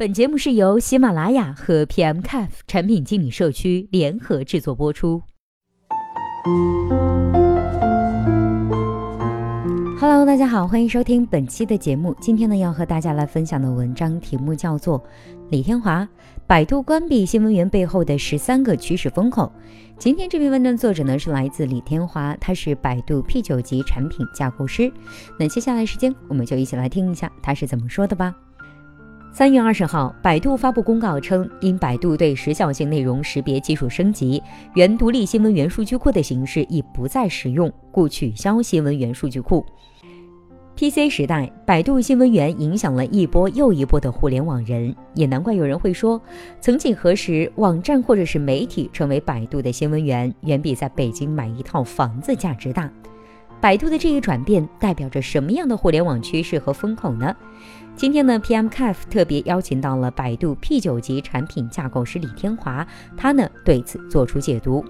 本节目是由喜马拉雅和 PMCAF 产品经理社区联合制作播出。Hello，大家好，欢迎收听本期的节目。今天呢，要和大家来分享的文章题目叫做《李天华：百度关闭新闻源背后的十三个趋势风口》。今天这篇文章作者呢是来自李天华，他是百度 P 九级产品架构师。那接下来时间，我们就一起来听一下他是怎么说的吧。三月二十号，百度发布公告称，因百度对时效性内容识别技术升级，原独立新闻源数据库的形式已不再使用，故取消新闻源数据库。PC 时代，百度新闻源影响了一波又一波的互联网人，也难怪有人会说，曾几何时，网站或者是媒体成为百度的新闻源，远比在北京买一套房子价值大。百度的这一转变代表着什么样的互联网趋势和风口呢？今天呢，PMCAF 特别邀请到了百度 P 九级产品架构师李天华，他呢对此做出解读。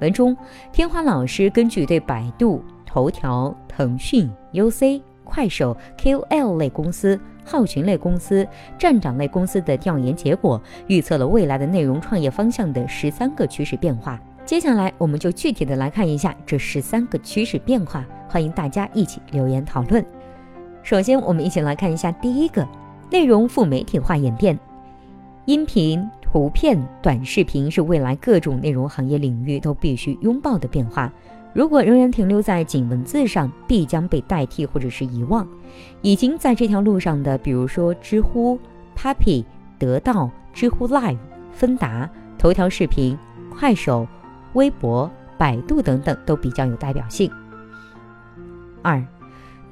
文中，天华老师根据对百度、头条、腾讯、UC、快手、KOL 类公司、号群类公司、站长类公司的调研结果，预测了未来的内容创业方向的十三个趋势变化。接下来，我们就具体的来看一下这十三个趋势变化，欢迎大家一起留言讨论。首先，我们一起来看一下第一个内容副媒体化演变。音频、图片、短视频是未来各种内容行业领域都必须拥抱的变化。如果仍然停留在仅文字上，必将被代替或者是遗忘。已经在这条路上的，比如说知乎、Papi、得到、知乎 Live、芬达、头条视频、快手、微博、百度等等，都比较有代表性。二。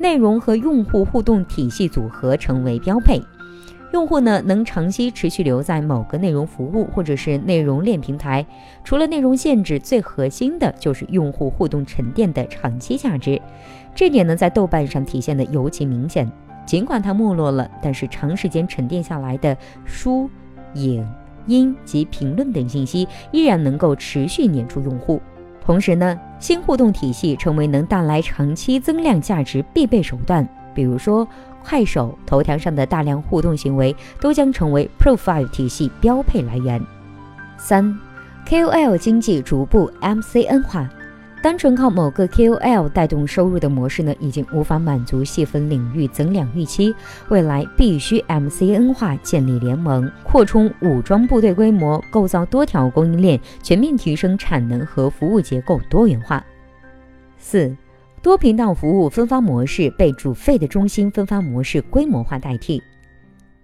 内容和用户互动体系组合成为标配，用户呢能长期持续留在某个内容服务或者是内容链平台。除了内容限制，最核心的就是用户互动沉淀的长期价值。这点呢在豆瓣上体现的尤其明显。尽管它没落了，但是长时间沉淀下来的书、影、音及评论等信息依然能够持续粘住用户。同时呢，新互动体系成为能带来长期增量价值必备手段。比如说，快手、头条上的大量互动行为都将成为 Profile 体系标配来源。三，KOL 经济逐步 MCN 化。单纯靠某个 KOL 带动收入的模式呢，已经无法满足细分领域增量预期。未来必须 MCN 化，建立联盟，扩充武装部队规模，构造多条供应链，全面提升产能和服务结构多元化。四，多频道服务分发模式被主费的中心分发模式规模化代替。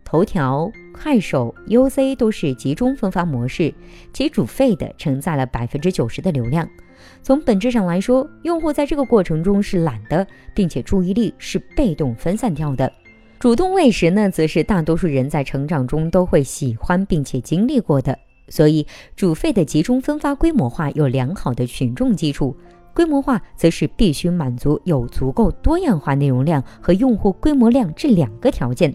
头条、快手、UC 都是集中分发模式，其主费的承载了百分之九十的流量。从本质上来说，用户在这个过程中是懒的，并且注意力是被动分散掉的。主动喂食呢，则是大多数人在成长中都会喜欢并且经历过的。所以，主费的集中分发规模化有良好的群众基础，规模化则是必须满足有足够多样化内容量和用户规模量这两个条件。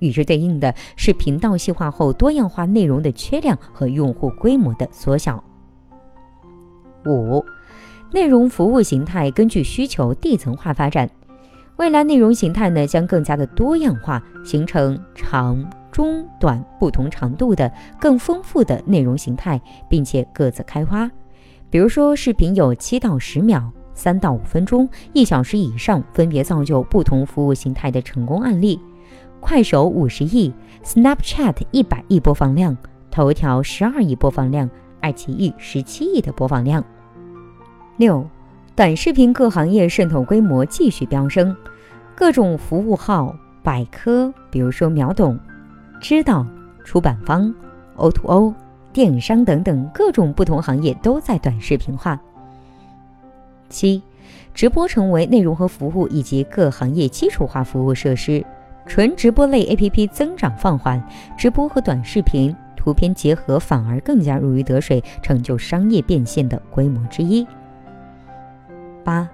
与之对应的是频道细化后多样化内容的缺量和用户规模的缩小。五、内容服务形态根据需求递层化发展，未来内容形态呢将更加的多样化，形成长、中、短不同长度的更丰富的内容形态，并且各自开花。比如说，视频有七到十秒、三到五分钟、一小时以上，分别造就不同服务形态的成功案例。快手五十亿，Snapchat 一百亿播放量，头条十二亿播放量。爱奇艺十七亿的播放量。六，短视频各行业渗透规模继续飙升，各种服务号、百科，比如说秒懂、知道、出版方、O2O、电商等等各种不同行业都在短视频化。七，直播成为内容和服务以及各行业基础化服务设施，纯直播类 APP 增长放缓，直播和短视频。图片结合反而更加如鱼得水，成就商业变现的规模之一。八，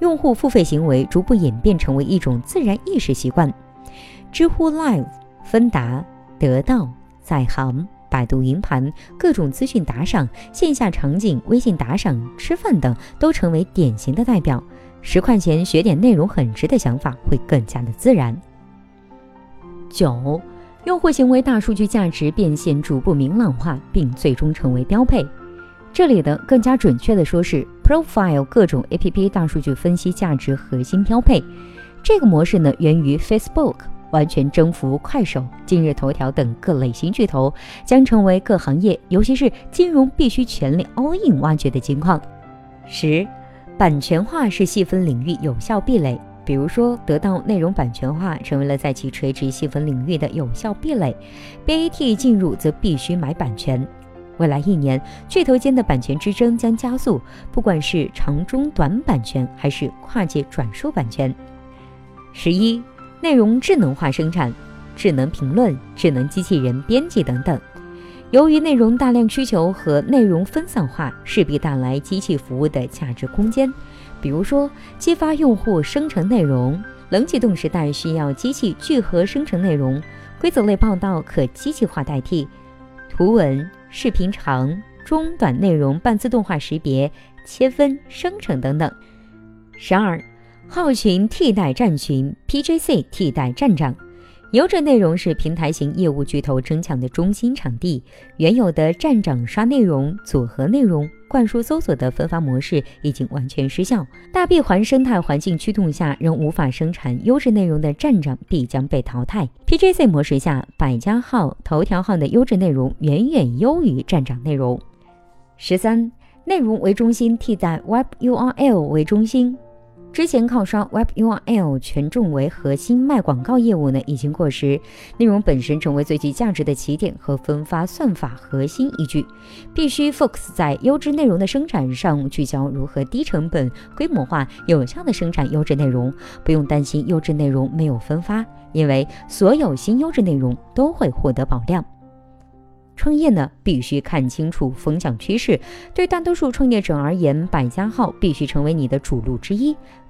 用户付费行为逐步演变成为一种自然意识习惯。知乎 Live、芬达、得到、在行、百度云盘、各种资讯打赏、线下场景、微信打赏、吃饭等，都成为典型的代表。十块钱学点内容很值的想法会更加的自然。九。用户行为大数据价值变现逐步明朗化，并最终成为标配。这里的更加准确的说是 profile 各种 APP 大数据分析价值核心标配。这个模式呢，源于 Facebook，完全征服快手、今日头条等各类型巨头，将成为各行业，尤其是金融必须全力 all in 挖掘的金矿。十，版权化是细分领域有效壁垒。比如说，得到内容版权化成为了在其垂直细分领域的有效壁垒。BAT 进入则必须买版权。未来一年，巨头间的版权之争将加速，不管是长中短版权，还是跨界转述版权。十一，内容智能化生产、智能评论、智能机器人编辑等等。由于内容大量需求和内容分散化，势必带来机器服务的价值空间。比如说，激发用户生成内容，冷启动时代需要机器聚合生成内容，规则类报道可机器化代替，图文、视频长、中、短内容半自动化识别、切分、生成等等。十二，号群替代站群，PJC 替代站长。优质内容是平台型业务巨头争抢的中心场地。原有的站长刷内容、组合内容、灌输搜索的分发模式已经完全失效。大闭环生态环境驱动下，仍无法生产优质内容的站长必将被淘汰。PJC 模式下，百家号、头条号的优质内容远远优于站长内容。十三，内容为中心替代 Web URL 为中心。之前靠刷 Web URL 权重为核心卖广告业务呢，已经过时。内容本身成为最具价值的起点和分发算法核心依据，必须 focus 在优质内容的生产上，聚焦如何低成本、规模化、有效的生产优质内容。不用担心优质内容没有分发，因为所有新优质内容都会获得保量。创业呢，必须看清楚风向趋势。对大多数创业者而言，百家号必须成为你的主路之一。